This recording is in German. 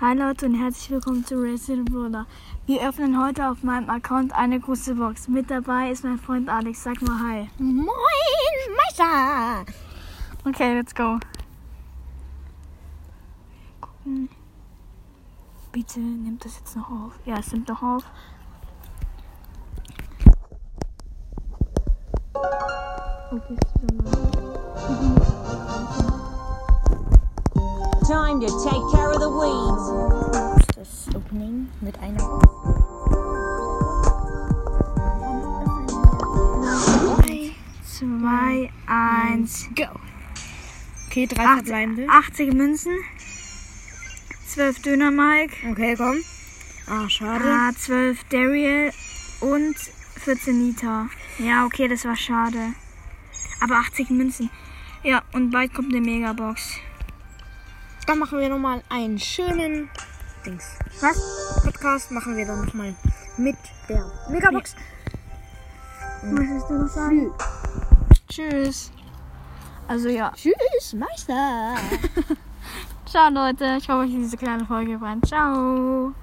Hi Leute und herzlich willkommen zu Resident Brother. Wir öffnen heute auf meinem Account eine große Box. Mit dabei ist mein Freund Alex. Sag mal Hi. Moin, Meister! Okay, let's go. Gucken. Bitte nimmt das jetzt noch auf. Ja, es nimmt noch auf. Okay, ist wieder mal. Time to take care of the weeds. Das Opening mit einer. Drei, zwei, eins. Go! Okay, drei Acht- verbleibende. 80 Münzen. 12 Döner Mike. Okay, komm. Ah, schade. Ah, 12 Daryl und 14 Nita. Ja, okay, das war schade. Aber 80 Münzen. Ja, und bald kommt eine Megabox. Dann machen wir nochmal einen schönen Dings. Was? Podcast machen wir dann nochmal mit der Megabox. Möchtest du noch sagen? Tschüss. Also ja. Tschüss, Meister! Ciao Leute. Ich hoffe, euch diese kleine Folge gefallen. Ciao.